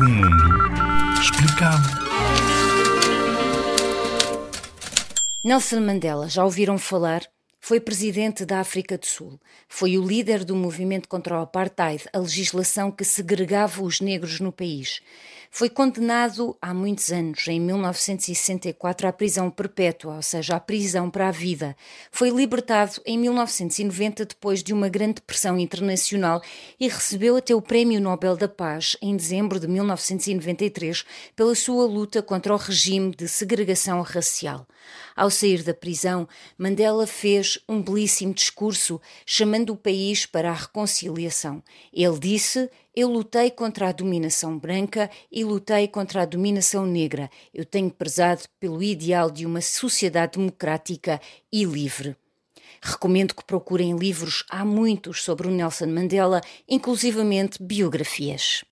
O mundo explicado. Nelson Mandela, já ouviram falar? Foi presidente da África do Sul. Foi o líder do movimento contra o apartheid, a legislação que segregava os negros no país. Foi condenado há muitos anos, em 1964, à prisão perpétua, ou seja, à prisão para a vida. Foi libertado em 1990 depois de uma grande pressão internacional e recebeu até o Prémio Nobel da Paz em dezembro de 1993 pela sua luta contra o regime de segregação racial. Ao sair da prisão, Mandela fez um belíssimo discurso chamando o país para a reconciliação. Ele disse: Eu lutei contra a dominação branca e lutei contra a dominação negra. Eu tenho prezado pelo ideal de uma sociedade democrática e livre. Recomendo que procurem livros, há muitos sobre o Nelson Mandela, inclusivamente biografias.